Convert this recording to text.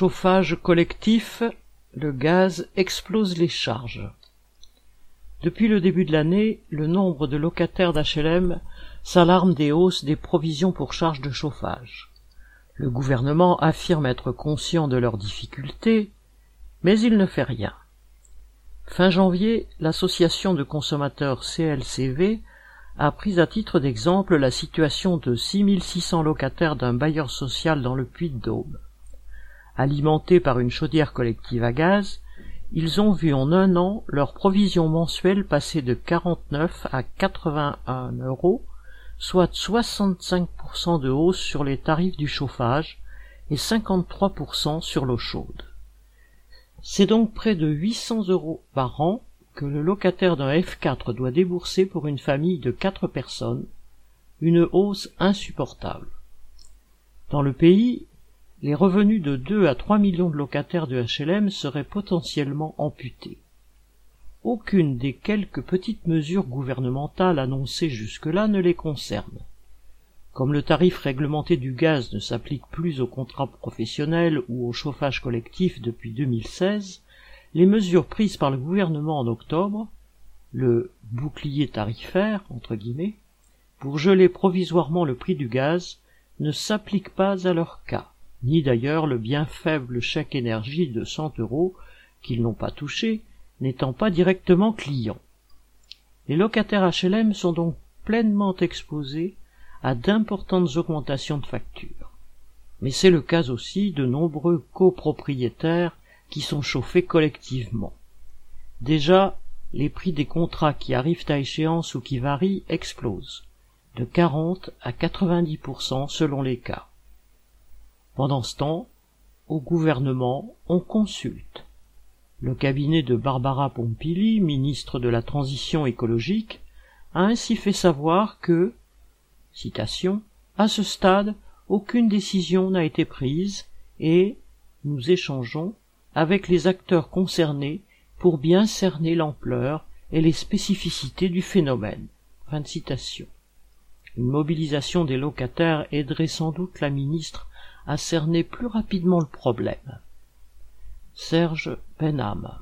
Chauffage collectif, le gaz explose les charges. Depuis le début de l'année, le nombre de locataires d'HLM s'alarme des hausses des provisions pour charges de chauffage. Le gouvernement affirme être conscient de leurs difficultés, mais il ne fait rien. Fin janvier, l'association de consommateurs CLCV a pris à titre d'exemple la situation de 6600 locataires d'un bailleur social dans le Puy-de-Dôme. Alimentés par une chaudière collective à gaz, ils ont vu en un an leur provision mensuelle passer de 49 à 81 euros, soit 65% de hausse sur les tarifs du chauffage et 53% sur l'eau chaude. C'est donc près de 800 euros par an que le locataire d'un F4 doit débourser pour une famille de quatre personnes, une hausse insupportable. Dans le pays, les revenus de 2 à 3 millions de locataires de HLM seraient potentiellement amputés. Aucune des quelques petites mesures gouvernementales annoncées jusque-là ne les concerne. Comme le tarif réglementé du gaz ne s'applique plus aux contrats professionnels ou au chauffage collectif depuis 2016, les mesures prises par le gouvernement en octobre, le bouclier tarifaire, entre guillemets, pour geler provisoirement le prix du gaz, ne s'appliquent pas à leur cas, ni d'ailleurs le bien faible chèque énergie de 100 euros qu'ils n'ont pas touché, n'étant pas directement clients. Les locataires HLM sont donc pleinement exposés à d'importantes augmentations de factures. Mais c'est le cas aussi de nombreux copropriétaires qui sont chauffés collectivement. Déjà, les prix des contrats qui arrivent à échéance ou qui varient explosent, de 40 à 90% selon les cas. Pendant ce temps, au gouvernement, on consulte. Le cabinet de Barbara Pompili, ministre de la Transition écologique, a ainsi fait savoir que, citation, à ce stade, aucune décision n'a été prise et nous échangeons avec les acteurs concernés pour bien cerner l'ampleur et les spécificités du phénomène. Fin citation. Une mobilisation des locataires aiderait sans doute la ministre à cerner plus rapidement le problème. Serge Benham